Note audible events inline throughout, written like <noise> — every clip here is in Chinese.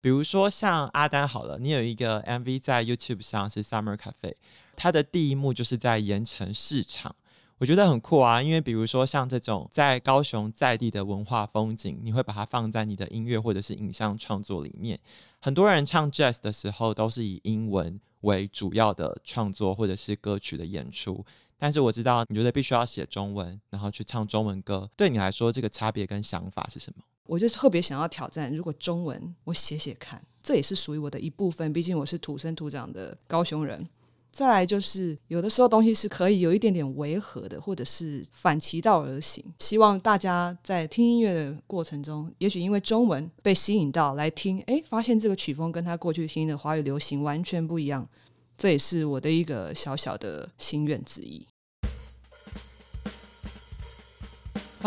比如说像阿丹好了，你有一个 MV 在 YouTube 上是 Summer Cafe，它的第一幕就是在盐城市场，我觉得很酷啊。因为比如说像这种在高雄在地的文化风景，你会把它放在你的音乐或者是影像创作里面。很多人唱 Jazz 的时候都是以英文为主要的创作或者是歌曲的演出，但是我知道你觉得必须要写中文，然后去唱中文歌，对你来说这个差别跟想法是什么？我就特别想要挑战，如果中文我写写看，这也是属于我的一部分。毕竟我是土生土长的高雄人。再来就是，有的时候东西是可以有一点点违和的，或者是反其道而行。希望大家在听音乐的过程中，也许因为中文被吸引到来听，诶，发现这个曲风跟他过去听的华语流行完全不一样。这也是我的一个小小的心愿之一。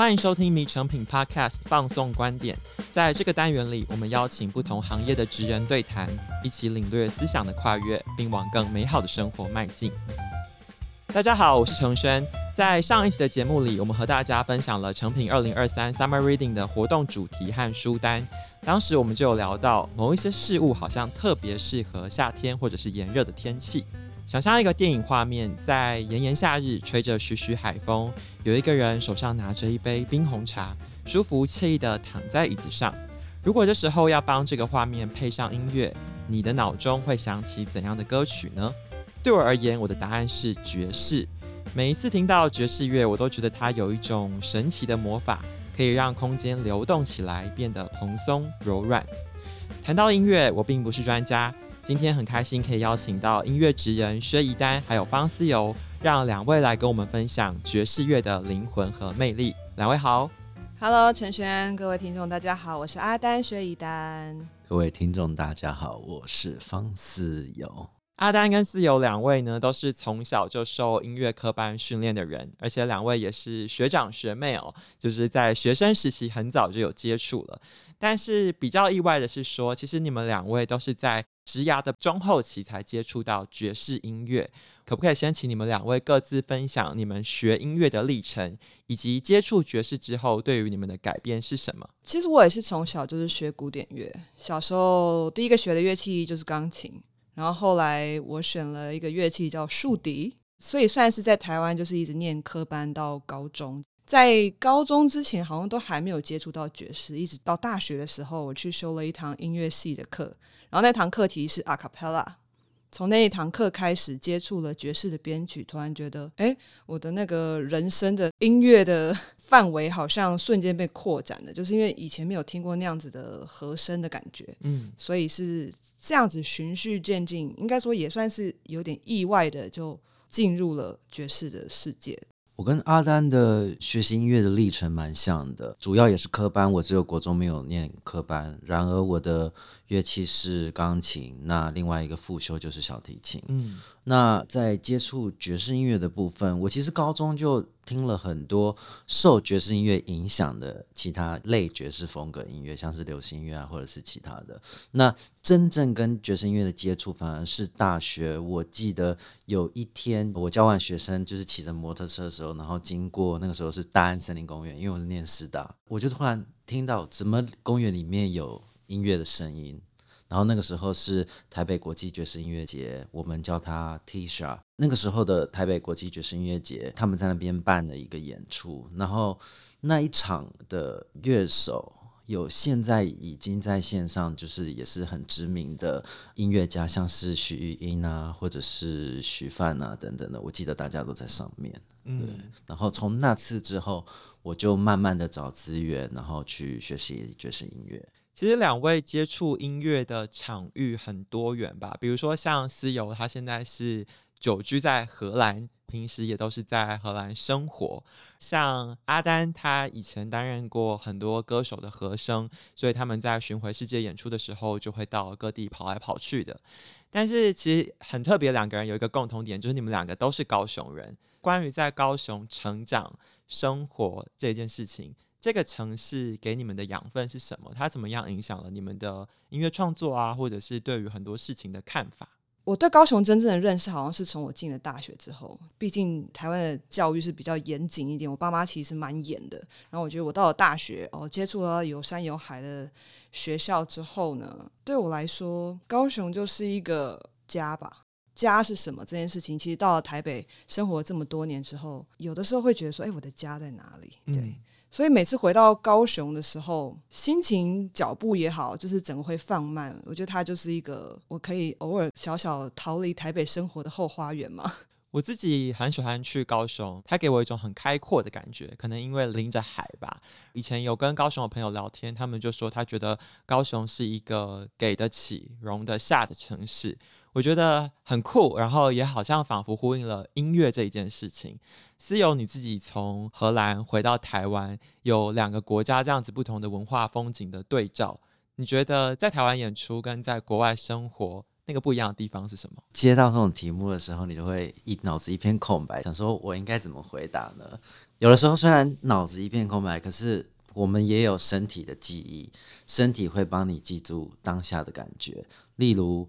欢迎收听《迷成品 Podcast》放送观点。在这个单元里，我们邀请不同行业的职人对谈，一起领略思想的跨越，并往更美好的生活迈进。大家好，我是承轩。在上一期的节目里，我们和大家分享了成品二零二三 Summer Reading 的活动主题和书单。当时我们就有聊到，某一些事物好像特别适合夏天或者是炎热的天气。想象一个电影画面，在炎炎夏日，吹着徐徐海风，有一个人手上拿着一杯冰红茶，舒服惬意地躺在椅子上。如果这时候要帮这个画面配上音乐，你的脑中会想起怎样的歌曲呢？对我而言，我的答案是爵士。每一次听到爵士乐，我都觉得它有一种神奇的魔法，可以让空间流动起来，变得蓬松柔软。谈到音乐，我并不是专家。今天很开心可以邀请到音乐职人薛怡丹还有方思游，让两位来跟我们分享爵士乐的灵魂和魅力。两位好，Hello，陈轩，各位听众大家好，我是阿丹薛怡丹。各位听众大家好，我是方思游。阿丹跟思游两位呢，都是从小就受音乐科班训练的人，而且两位也是学长学妹哦，就是在学生时期很早就有接触了。但是比较意外的是说，其实你们两位都是在职涯的中后期才接触到爵士音乐，可不可以先请你们两位各自分享你们学音乐的历程，以及接触爵士之后对于你们的改变是什么？其实我也是从小就是学古典乐，小时候第一个学的乐器就是钢琴，然后后来我选了一个乐器叫竖笛，所以算是在台湾就是一直念科班到高中。在高中之前好像都还没有接触到爵士，一直到大学的时候，我去修了一堂音乐系的课，然后那堂课题是 a cappella。从那一堂课开始接触了爵士的编曲，突然觉得，哎，我的那个人生的音乐的 <laughs> 范围好像瞬间被扩展了，就是因为以前没有听过那样子的和声的感觉，嗯，所以是这样子循序渐进，应该说也算是有点意外的就进入了爵士的世界。我跟阿丹的学习音乐的历程蛮像的，主要也是科班，我只有国中没有念科班。然而我的乐器是钢琴，那另外一个副修就是小提琴。嗯。那在接触爵士音乐的部分，我其实高中就听了很多受爵士音乐影响的其他类爵士风格音乐，像是流行音乐啊，或者是其他的。那真正跟爵士音乐的接触，反而是大学。我记得有一天，我教完学生就是骑着摩托车的时候，然后经过那个时候是大安森林公园，因为我是念师大，我就突然听到怎么公园里面有音乐的声音。然后那个时候是台北国际爵士音乐节，我们叫它 TISA。那个时候的台北国际爵士音乐节，他们在那边办了一个演出。然后那一场的乐手有现在已经在线上，就是也是很知名的音乐家，像是许玉英啊，或者是徐范啊等等的。我记得大家都在上面。对。嗯。然后从那次之后，我就慢慢的找资源，然后去学习爵士音乐。其实两位接触音乐的场域很多元吧，比如说像思游，他现在是久居在荷兰，平时也都是在荷兰生活。像阿丹，他以前担任过很多歌手的和声，所以他们在巡回世界演出的时候，就会到各地跑来跑去的。但是其实很特别，两个人有一个共同点，就是你们两个都是高雄人。关于在高雄成长生活这件事情。这个城市给你们的养分是什么？它怎么样影响了你们的音乐创作啊，或者是对于很多事情的看法？我对高雄真正的认识，好像是从我进了大学之后。毕竟台湾的教育是比较严谨一点，我爸妈其实蛮严的。然后我觉得我到了大学，哦，接触了有山有海的学校之后呢，对我来说，高雄就是一个家吧。家是什么？这件事情，其实到了台北生活这么多年之后，有的时候会觉得说，哎，我的家在哪里？对。嗯所以每次回到高雄的时候，心情脚步也好，就是整个会放慢。我觉得它就是一个我可以偶尔小小逃离台北生活的后花园嘛。<laughs> 我自己很喜欢去高雄，它给我一种很开阔的感觉，可能因为临着海吧。以前有跟高雄的朋友聊天，他们就说他觉得高雄是一个给得起、容得下的城市。我觉得很酷，然后也好像仿佛呼应了音乐这一件事情。思友你自己从荷兰回到台湾，有两个国家这样子不同的文化风景的对照，你觉得在台湾演出跟在国外生活，那个不一样的地方是什么？接到这种题目的时候，你就会一脑子一片空白，想说我应该怎么回答呢？有的时候虽然脑子一片空白，可是我们也有身体的记忆，身体会帮你记住当下的感觉。例如，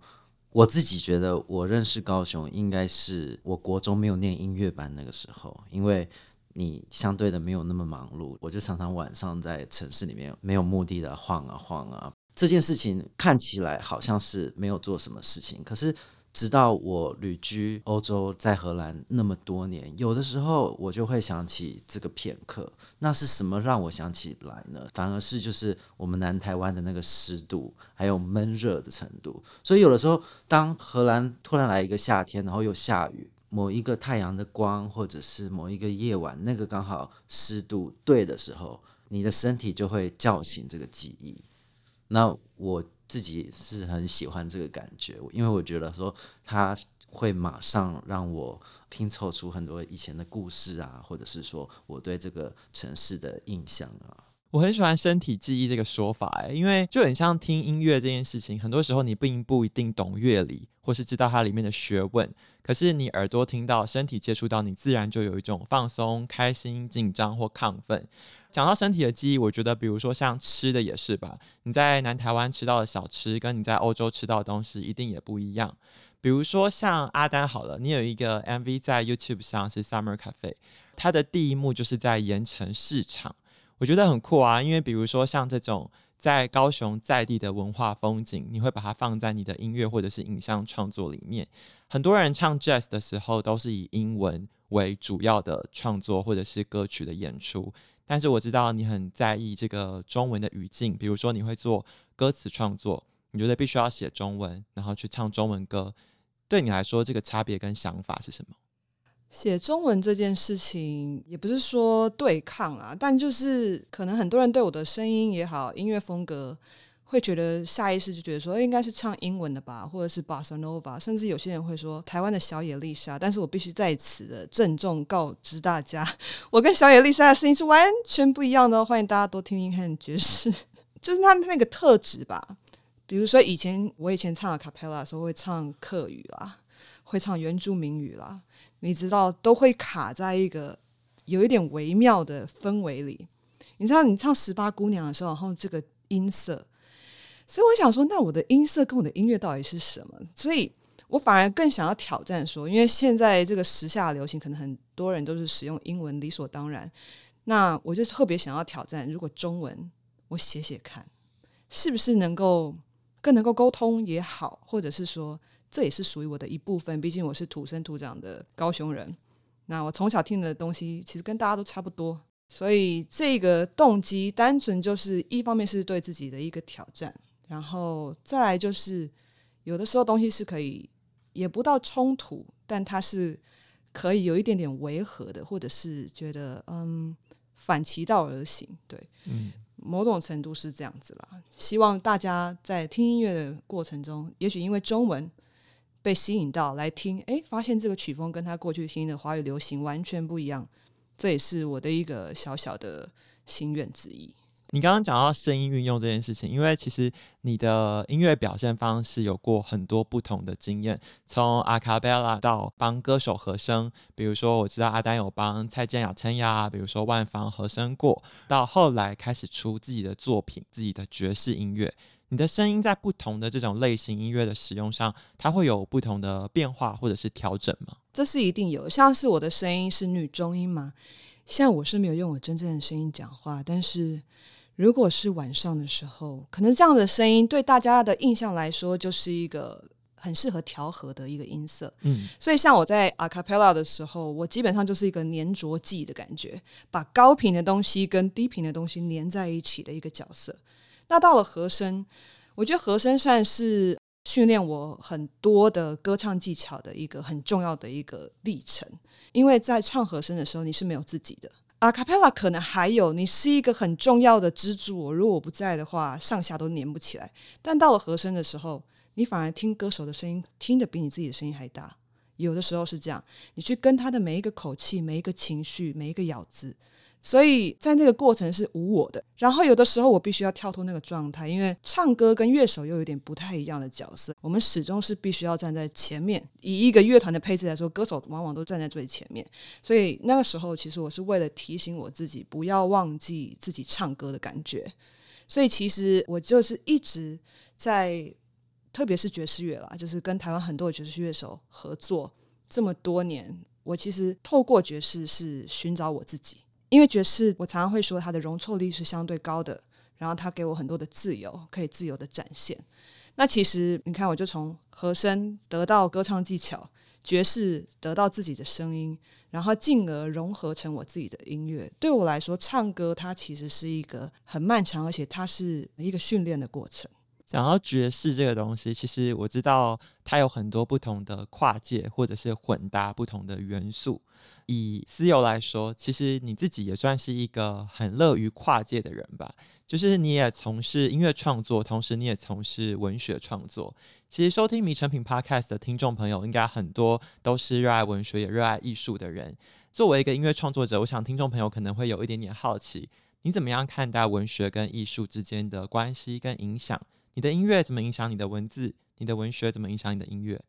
我自己觉得我认识高雄，应该是我国中没有念音乐班那个时候，因为你相对的没有那么忙碌，我就常常晚上在城市里面没有目的的晃啊晃啊。这件事情看起来好像是没有做什么事情，可是直到我旅居欧洲，在荷兰那么多年，有的时候我就会想起这个片刻。那是什么让我想起来呢？反而是就是我们南台湾的那个湿度，还有闷热的程度。所以有的时候，当荷兰突然来一个夏天，然后又下雨，某一个太阳的光，或者是某一个夜晚，那个刚好湿度对的时候，你的身体就会叫醒这个记忆。那我自己是很喜欢这个感觉，因为我觉得说它会马上让我拼凑出很多以前的故事啊，或者是说我对这个城市的印象啊。我很喜欢身体记忆这个说法，哎，因为就很像听音乐这件事情，很多时候你并不一定懂乐理，或是知道它里面的学问，可是你耳朵听到，身体接触到，你自然就有一种放松、开心、紧张或亢奋。讲到身体的记忆，我觉得比如说像吃的也是吧，你在南台湾吃到的小吃，跟你在欧洲吃到的东西一定也不一样。比如说像阿丹好了，你有一个 MV 在 YouTube 上是 Summer Cafe，它的第一幕就是在盐城市场。我觉得很酷啊，因为比如说像这种在高雄在地的文化风景，你会把它放在你的音乐或者是影像创作里面。很多人唱 Jazz 的时候都是以英文为主要的创作或者是歌曲的演出，但是我知道你很在意这个中文的语境，比如说你会做歌词创作，你觉得必须要写中文，然后去唱中文歌，对你来说这个差别跟想法是什么？写中文这件事情也不是说对抗啊，但就是可能很多人对我的声音也好，音乐风格会觉得下意识就觉得说，应该是唱英文的吧，或者是 Bossa Nova，甚至有些人会说台湾的小野丽莎。但是我必须在此的郑重告知大家，我跟小野丽莎的声音是完全不一样的哦。欢迎大家多听听看爵士，就是他那个特质吧。比如说以前我以前唱 Acapella 的时候会唱客语啦，会唱原住民语啦。你知道都会卡在一个有一点微妙的氛围里。你知道你唱十八姑娘的时候，然后这个音色，所以我想说，那我的音色跟我的音乐到底是什么？所以我反而更想要挑战说，因为现在这个时下流行，可能很多人都是使用英文，理所当然。那我就特别想要挑战，如果中文我写写看，是不是能够更能够沟通也好，或者是说。这也是属于我的一部分，毕竟我是土生土长的高雄人。那我从小听的东西其实跟大家都差不多，所以这个动机单纯就是一方面是对自己的一个挑战，然后再来就是有的时候东西是可以也不到冲突，但它是可以有一点点违和的，或者是觉得嗯反其道而行，对，嗯，某种程度是这样子啦。希望大家在听音乐的过程中，也许因为中文。被吸引到来听，诶，发现这个曲风跟他过去听的华语流行完全不一样，这也是我的一个小小的心愿之一。你刚刚讲到声音运用这件事情，因为其实你的音乐表现方式有过很多不同的经验，从阿卡贝拉到帮歌手和声，比如说我知道阿丹有帮蔡健雅、陈雅，比如说万芳和声过，到后来开始出自己的作品，自己的爵士音乐。你的声音在不同的这种类型音乐的使用上，它会有不同的变化或者是调整吗？这是一定有，像是我的声音是女中音嘛，现在我是没有用我真正的声音讲话，但是如果是晚上的时候，可能这样的声音对大家的印象来说就是一个。很适合调和的一个音色，嗯，所以像我在 a cappella 的时候，我基本上就是一个粘着剂的感觉，把高频的东西跟低频的东西粘在一起的一个角色。那到了和声，我觉得和声算是训练我很多的歌唱技巧的一个很重要的一个历程，因为在唱和声的时候，你是没有自己的。阿卡佩拉可能还有你是一个很重要的支柱，如果我不在的话，上下都粘不起来。但到了和声的时候，你反而听歌手的声音，听得比你自己的声音还大。有的时候是这样，你去跟他的每一个口气、每一个情绪、每一个咬字，所以在那个过程是无我的。然后有的时候我必须要跳脱那个状态，因为唱歌跟乐手又有点不太一样的角色。我们始终是必须要站在前面。以一个乐团的配置来说，歌手往往都站在最前面。所以那个时候，其实我是为了提醒我自己，不要忘记自己唱歌的感觉。所以其实我就是一直在。特别是爵士乐啦，就是跟台湾很多的爵士乐手合作这么多年，我其实透过爵士是寻找我自己，因为爵士我常常会说它的容错率是相对高的，然后它给我很多的自由，可以自由的展现。那其实你看，我就从和声得到歌唱技巧，爵士得到自己的声音，然后进而融合成我自己的音乐。对我来说，唱歌它其实是一个很漫长，而且它是一个训练的过程。讲到爵士这个东西，其实我知道它有很多不同的跨界，或者是混搭不同的元素。以思游来说，其实你自己也算是一个很乐于跨界的人吧？就是你也从事音乐创作，同时你也从事文学创作。其实收听迷成品 Podcast 的听众朋友，应该很多都是热爱文学也热爱艺术的人。作为一个音乐创作者，我想听众朋友可能会有一点点好奇，你怎么样看待文学跟艺术之间的关系跟影响？你的音乐怎么影响你的文字？你的文学怎么影响你的音乐？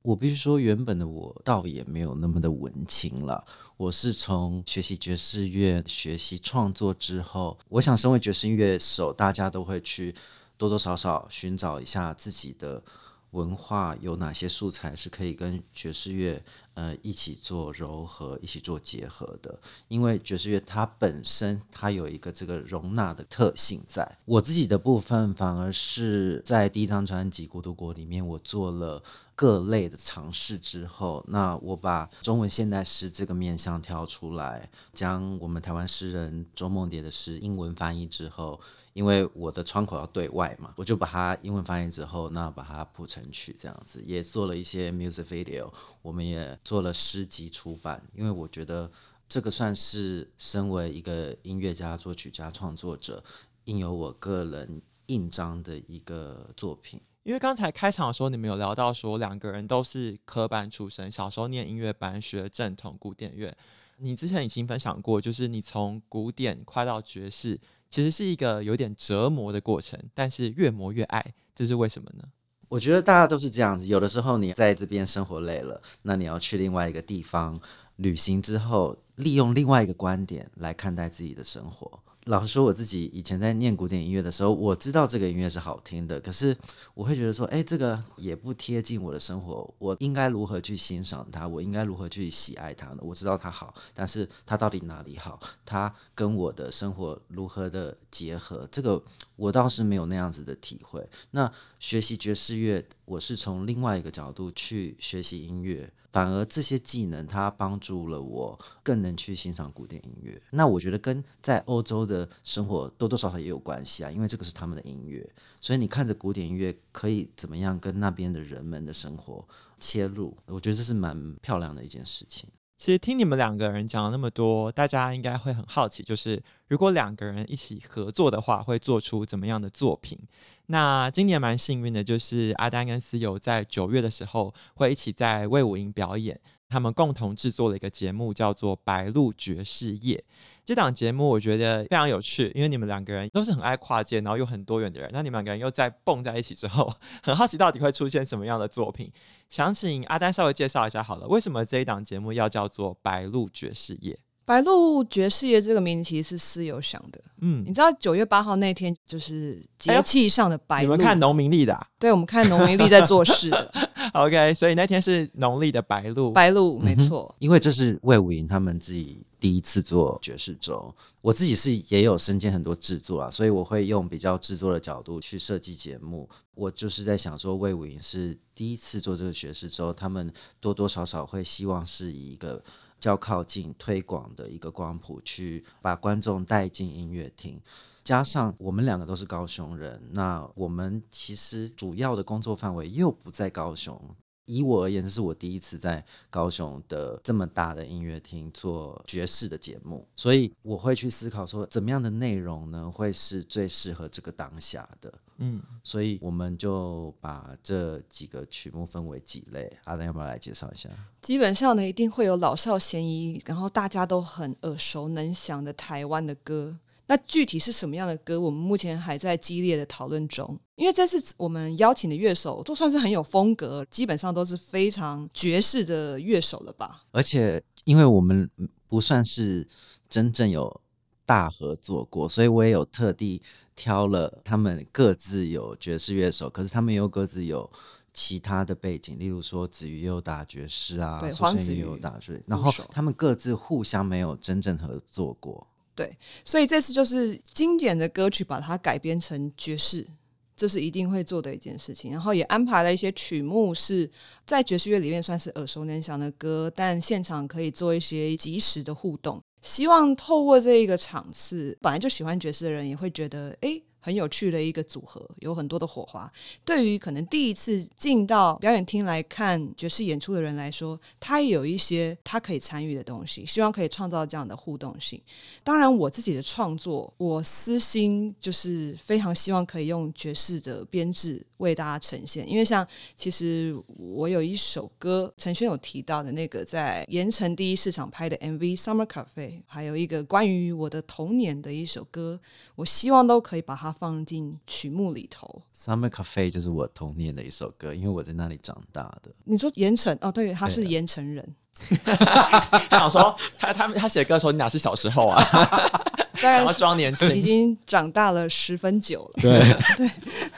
我必须说，原本的我倒也没有那么的文青了。我是从学习爵士乐、学习创作之后，我想身为爵士乐手，大家都会去多多少少寻找一下自己的文化有哪些素材是可以跟爵士乐。呃，一起做柔和，一起做结合的，因为爵士乐它本身它有一个这个容纳的特性在，我自己的部分，反而是在第一张专辑《孤独国》里面，我做了各类的尝试之后，那我把中文现代诗这个面向挑出来，将我们台湾诗人周梦蝶的诗英文翻译之后，因为我的窗口要对外嘛，我就把它英文翻译之后，那把它谱成曲这样子，也做了一些 music video，我们也。做了诗集出版，因为我觉得这个算是身为一个音乐家、作曲家、创作者，应有我个人印章的一个作品。因为刚才开场的时候，你们有聊到说两个人都是科班出身，小时候念音乐班，学正统古典乐。你之前已经分享过，就是你从古典跨到爵士，其实是一个有点折磨的过程，但是越磨越爱，这是为什么呢？我觉得大家都是这样子，有的时候你在这边生活累了，那你要去另外一个地方旅行之后，利用另外一个观点来看待自己的生活。老实说，我自己以前在念古典音乐的时候，我知道这个音乐是好听的，可是我会觉得说，哎，这个也不贴近我的生活。我应该如何去欣赏它？我应该如何去喜爱它呢？我知道它好，但是它到底哪里好？它跟我的生活如何的结合？这个我倒是没有那样子的体会。那学习爵士乐，我是从另外一个角度去学习音乐。反而这些技能，它帮助了我更能去欣赏古典音乐。那我觉得跟在欧洲的生活多多少少也有关系啊，因为这个是他们的音乐，所以你看着古典音乐可以怎么样跟那边的人们的生活切入，我觉得这是蛮漂亮的一件事情。其实听你们两个人讲了那么多，大家应该会很好奇，就是如果两个人一起合作的话，会做出怎么样的作品？那今年蛮幸运的，就是阿丹跟思友在九月的时候会一起在魏武营表演，他们共同制作了一个节目，叫做《白鹿爵士夜》。这档节目我觉得非常有趣，因为你们两个人都是很爱跨界，然后又很多元的人。那你们两个人又在蹦在一起之后，很好奇到底会出现什么样的作品？想请阿丹稍微介绍一下好了，为什么这一档节目要叫做《白鹿爵士夜》？白鹿爵士夜这个名字其实是私有想的。嗯，你知道九月八号那天就是节气上的白鹿。你们看农民历的、啊？对，我们看农民历在做事的。<laughs> OK，所以那天是农历的白鹿。白鹿，没错、嗯。因为这是魏武营他们自己第一次做爵士周，我自己是也有身兼很多制作啊，所以我会用比较制作的角度去设计节目。我就是在想说，魏武营是第一次做这个爵士周，他们多多少少会希望是以一个。较靠近推广的一个光谱，去把观众带进音乐厅。加上我们两个都是高雄人，那我们其实主要的工作范围又不在高雄。以我而言，这是我第一次在高雄的这么大的音乐厅做爵士的节目，所以我会去思考说，怎么样的内容呢，会是最适合这个当下的。嗯，所以我们就把这几个曲目分为几类。阿丹要不要来介绍一下？基本上呢，一定会有老少咸宜，然后大家都很耳熟能详的台湾的歌。那具体是什么样的歌？我们目前还在激烈的讨论中。因为这次我们邀请的乐手都算是很有风格，基本上都是非常爵士的乐手了吧？而且，因为我们不算是真正有大合作过，所以我也有特地挑了他们各自有爵士乐手，可是他们又各自有其他的背景，例如说子瑜也有打爵士啊，对，黄子瑜也有打爵士，然后他们各自互相没有真正合作过。对，所以这次就是经典的歌曲，把它改编成爵士，这是一定会做的一件事情。然后也安排了一些曲目是在爵士乐里面算是耳熟能详的歌，但现场可以做一些及时的互动。希望透过这一个场次，本来就喜欢爵士的人也会觉得，哎。很有趣的一个组合，有很多的火花。对于可能第一次进到表演厅来看爵士演出的人来说，他也有一些他可以参与的东西，希望可以创造这样的互动性。当然，我自己的创作，我私心就是非常希望可以用爵士的编制为大家呈现。因为像其实我有一首歌，陈轩有提到的那个在盐城第一市场拍的 MV《Summer Cafe》，还有一个关于我的童年的一首歌，我希望都可以把它。放进曲目里头，《Summer Cafe》就是我童年的一首歌，因为我在那里长大的。你说盐城哦，对，他是盐城人。<laughs> 他想说，<laughs> 他他他写歌的时候，你哪是小时候啊？<laughs> 当然装年轻，已经长大了十分久了。对对。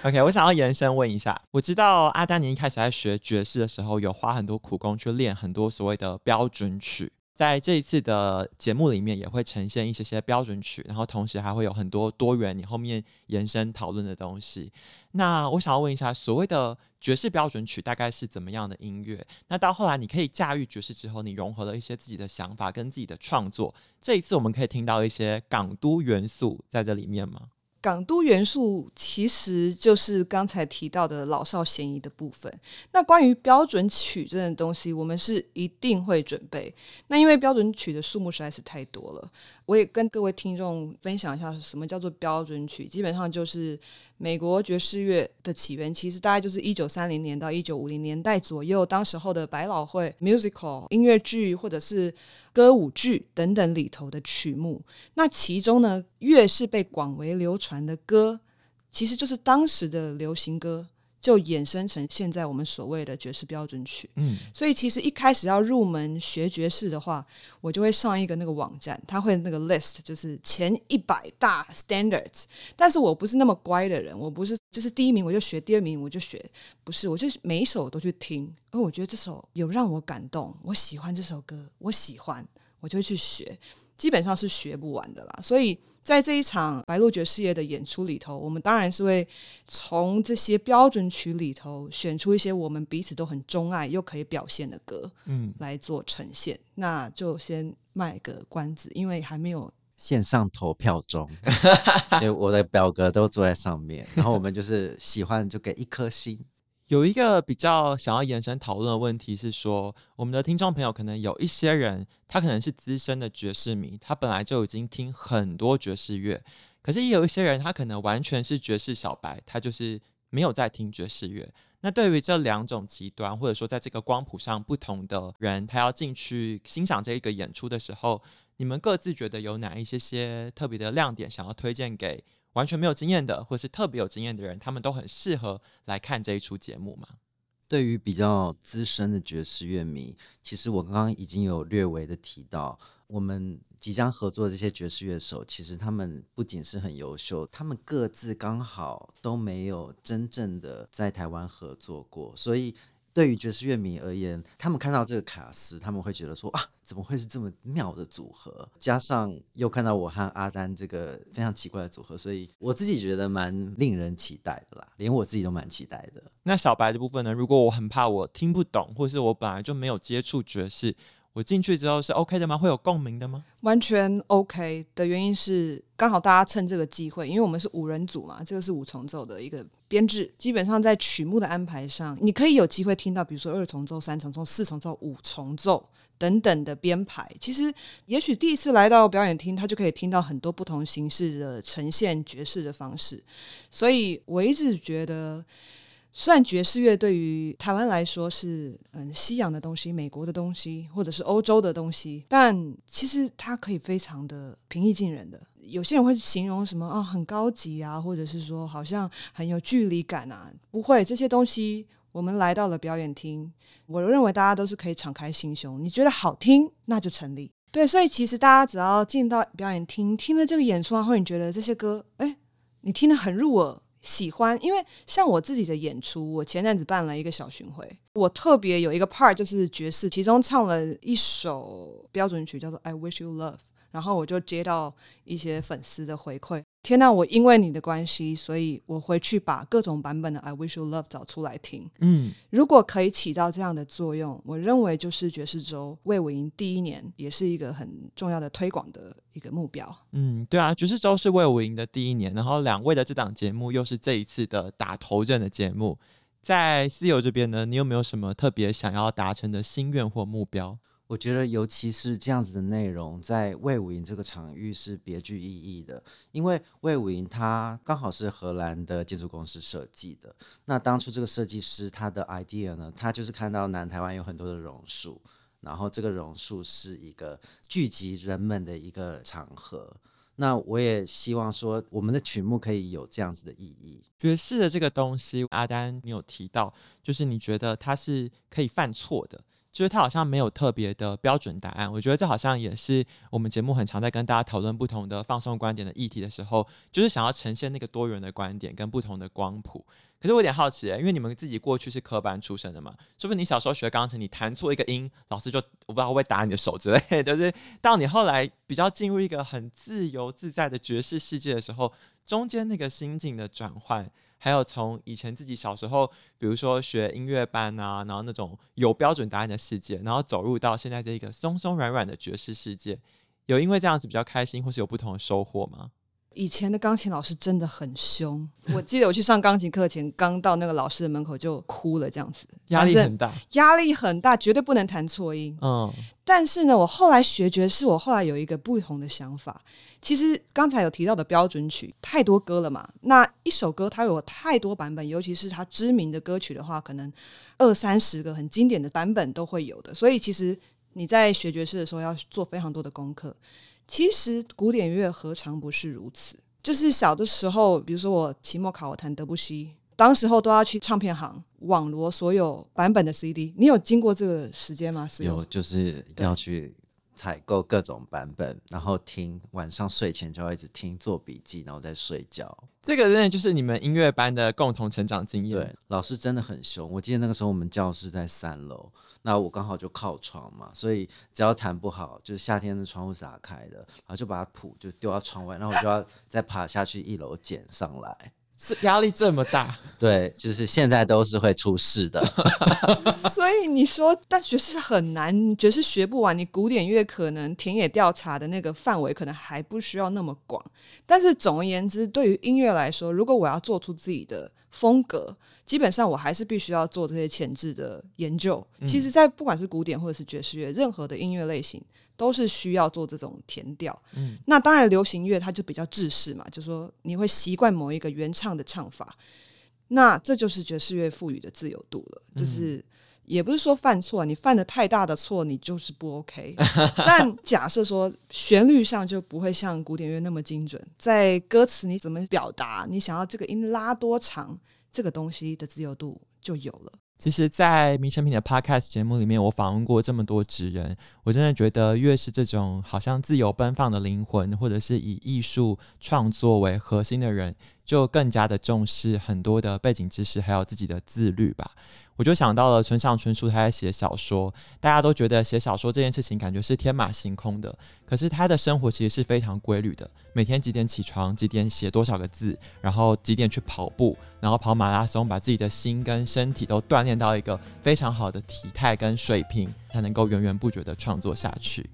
OK，我想要延伸问一下，我知道阿丹你一开始在学爵士的时候，有花很多苦功去练很多所谓的标准曲。在这一次的节目里面，也会呈现一些些标准曲，然后同时还会有很多多元，你后面延伸讨论的东西。那我想要问一下，所谓的爵士标准曲大概是怎么样的音乐？那到后来你可以驾驭爵士之后，你融合了一些自己的想法跟自己的创作。这一次我们可以听到一些港都元素在这里面吗？港都元素其实就是刚才提到的老少咸宜的部分。那关于标准曲这种东西，我们是一定会准备。那因为标准曲的数目实在是太多了，我也跟各位听众分享一下什么叫做标准曲。基本上就是美国爵士乐的起源，其实大概就是一九三零年到一九五零年代左右，当时候的百老汇 musical 音乐剧或者是歌舞剧等等里头的曲目。那其中呢，越是被广为流传的歌，其实就是当时的流行歌。就衍生成现在我们所谓的爵士标准曲。嗯，所以其实一开始要入门学爵士的话，我就会上一个那个网站，它会那个 list 就是前一百大 standards。但是我不是那么乖的人，我不是就是第一名我就学，第二名我就学，不是，我就每一首都去听。而我觉得这首有让我感动，我喜欢这首歌，我喜欢，我就去学。基本上是学不完的啦，所以在这一场白鹿爵士夜的演出里头，我们当然是会从这些标准曲里头选出一些我们彼此都很钟爱又可以表现的歌，嗯，来做呈现。嗯、那就先卖个关子，因为还没有线上投票中，<laughs> 因为我的表格都坐在上面，然后我们就是喜欢就给一颗星。有一个比较想要延伸讨论的问题是说，我们的听众朋友可能有一些人，他可能是资深的爵士迷，他本来就已经听很多爵士乐，可是也有一些人，他可能完全是爵士小白，他就是没有在听爵士乐。那对于这两种极端，或者说在这个光谱上不同的人，他要进去欣赏这一个演出的时候，你们各自觉得有哪一些些特别的亮点，想要推荐给？完全没有经验的，或是特别有经验的人，他们都很适合来看这一出节目吗？对于比较资深的爵士乐迷，其实我刚刚已经有略微的提到，我们即将合作的这些爵士乐手，其实他们不仅是很优秀，他们各自刚好都没有真正的在台湾合作过，所以。对于爵士乐迷而言，他们看到这个卡斯，他们会觉得说啊，怎么会是这么妙的组合？加上又看到我和阿丹这个非常奇怪的组合，所以我自己觉得蛮令人期待的啦，连我自己都蛮期待的。那小白的部分呢？如果我很怕我听不懂，或是我本来就没有接触爵士。我进去之后是 OK 的吗？会有共鸣的吗？完全 OK 的原因是，刚好大家趁这个机会，因为我们是五人组嘛，这个是五重奏的一个编制，基本上在曲目的安排上，你可以有机会听到，比如说二重奏、三重奏、四重奏、五重奏等等的编排。其实，也许第一次来到表演厅，他就可以听到很多不同形式的呈现爵士的方式。所以我一直觉得。虽然爵士乐对于台湾来说是嗯西洋的东西、美国的东西，或者是欧洲的东西，但其实它可以非常的平易近人的。有些人会形容什么啊、很高级啊，或者是说好像很有距离感啊，不会这些东西。我们来到了表演厅，我认为大家都是可以敞开心胸，你觉得好听那就成立。对，所以其实大家只要进到表演厅，听了这个演出，然后你觉得这些歌，哎，你听得很入耳。喜欢，因为像我自己的演出，我前阵子办了一个小巡回，我特别有一个 part 就是爵士，其中唱了一首标准曲，叫做《I Wish You Love》。然后我就接到一些粉丝的回馈，天呐，我因为你的关系，所以我回去把各种版本的《I Wish You Love》找出来听。嗯，如果可以起到这样的作用，我认为就是爵士周卫武营第一年，也是一个很重要的推广的一个目标。嗯，对啊，爵士周是魏武营的第一年，然后两位的这档节目又是这一次的打头阵的节目，在思友这边呢，你有没有什么特别想要达成的心愿或目标？我觉得，尤其是这样子的内容，在魏武营这个场域是别具意义的，因为魏武营它刚好是荷兰的建筑公司设计的。那当初这个设计师他的 idea 呢，他就是看到南台湾有很多的榕树，然后这个榕树是一个聚集人们的一个场合。那我也希望说，我们的曲目可以有这样子的意义。爵士的这个东西，阿丹你有提到，就是你觉得它是可以犯错的。就是他好像没有特别的标准答案，我觉得这好像也是我们节目很常在跟大家讨论不同的放松观点的议题的时候，就是想要呈现那个多元的观点跟不同的光谱。可是我有点好奇，因为你们自己过去是科班出身的嘛，说不定你小时候学钢琴，你弹错一个音，老师就我不知道会不会打你的手之类的。就是到你后来比较进入一个很自由自在的爵士世界的时候，中间那个心境的转换。还有从以前自己小时候，比如说学音乐班啊，然后那种有标准答案的世界，然后走入到现在这个松松软软的爵士世界，有因为这样子比较开心，或是有不同的收获吗？以前的钢琴老师真的很凶，我记得我去上钢琴课前，刚到那个老师的门口就哭了，这样子压力很大，压力很大，绝对不能弹错音。嗯，但是呢，我后来学爵士，我后来有一个不同的想法。其实刚才有提到的标准曲太多歌了嘛，那一首歌它有太多版本，尤其是它知名的歌曲的话，可能二三十个很经典的版本都会有的。所以其实你在学爵士的时候要做非常多的功课。其实古典乐何尝不是如此？就是小的时候，比如说我期末考我弹德布西，当时候都要去唱片行网罗所有版本的 CD。你有经过这个时间吗？有，就是要去采购各种版本，然后听，晚上睡前就要一直听，做笔记，然后再睡觉。这个真的就是你们音乐班的共同成长经验。对，老师真的很凶。我记得那个时候我们教室在三楼。那我刚好就靠窗嘛，所以只要弹不好，就是夏天的窗户是打开的，然后就把谱就丢到窗外，然后我就要再爬下去一楼捡上来。压力这么大？<laughs> 对，就是现在都是会出事的。<laughs> 所以你说，但爵士很难，爵士学不完。你古典乐可能田野调查的那个范围可能还不需要那么广，但是总而言之，对于音乐来说，如果我要做出自己的风格，基本上我还是必须要做这些前置的研究。其实，在不管是古典或者是爵士乐，任何的音乐类型。都是需要做这种填调，嗯，那当然流行乐它就比较制式嘛，就是说你会习惯某一个原唱的唱法，那这就是爵士乐赋予的自由度了。就是也不是说犯错，你犯的太大的错，你就是不 OK。<laughs> 但假设说旋律上就不会像古典乐那么精准，在歌词你怎么表达，你想要这个音拉多长，这个东西的自由度就有了。其实，在名成品的 Podcast 节目里面，我访问过这么多职人，我真的觉得，越是这种好像自由奔放的灵魂，或者是以艺术创作为核心的人，就更加的重视很多的背景知识，还有自己的自律吧。我就想到了村上春树，他在写小说，大家都觉得写小说这件事情感觉是天马行空的，可是他的生活其实是非常规律的，每天几点起床，几点写多少个字，然后几点去跑步，然后跑马拉松，把自己的心跟身体都锻炼到一个非常好的体态跟水平，才能够源源不绝的创作下去。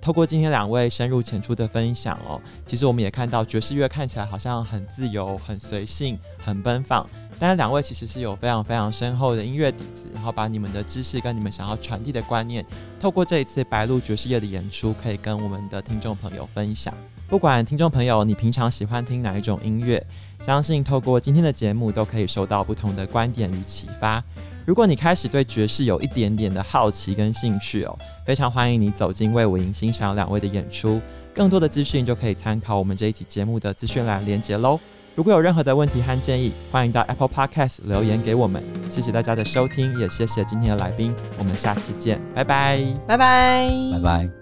透过今天两位深入浅出的分享哦，其实我们也看到爵士乐看起来好像很自由、很随性、很奔放，但是两位其实是有非常非常深厚的音乐底子，然后把你们的知识跟你们想要传递的观念，透过这一次白鹿爵士乐的演出，可以跟我们的听众朋友分享。不管听众朋友你平常喜欢听哪一种音乐，相信透过今天的节目都可以收到不同的观点与启发。如果你开始对爵士有一点点的好奇跟兴趣哦，非常欢迎你走进魏武营欣赏两位的演出。更多的资讯就可以参考我们这一集节目的资讯栏连接喽。如果有任何的问题和建议，欢迎到 Apple Podcast 留言给我们。谢谢大家的收听，也谢谢今天的来宾。我们下次见，拜拜，拜拜，拜拜。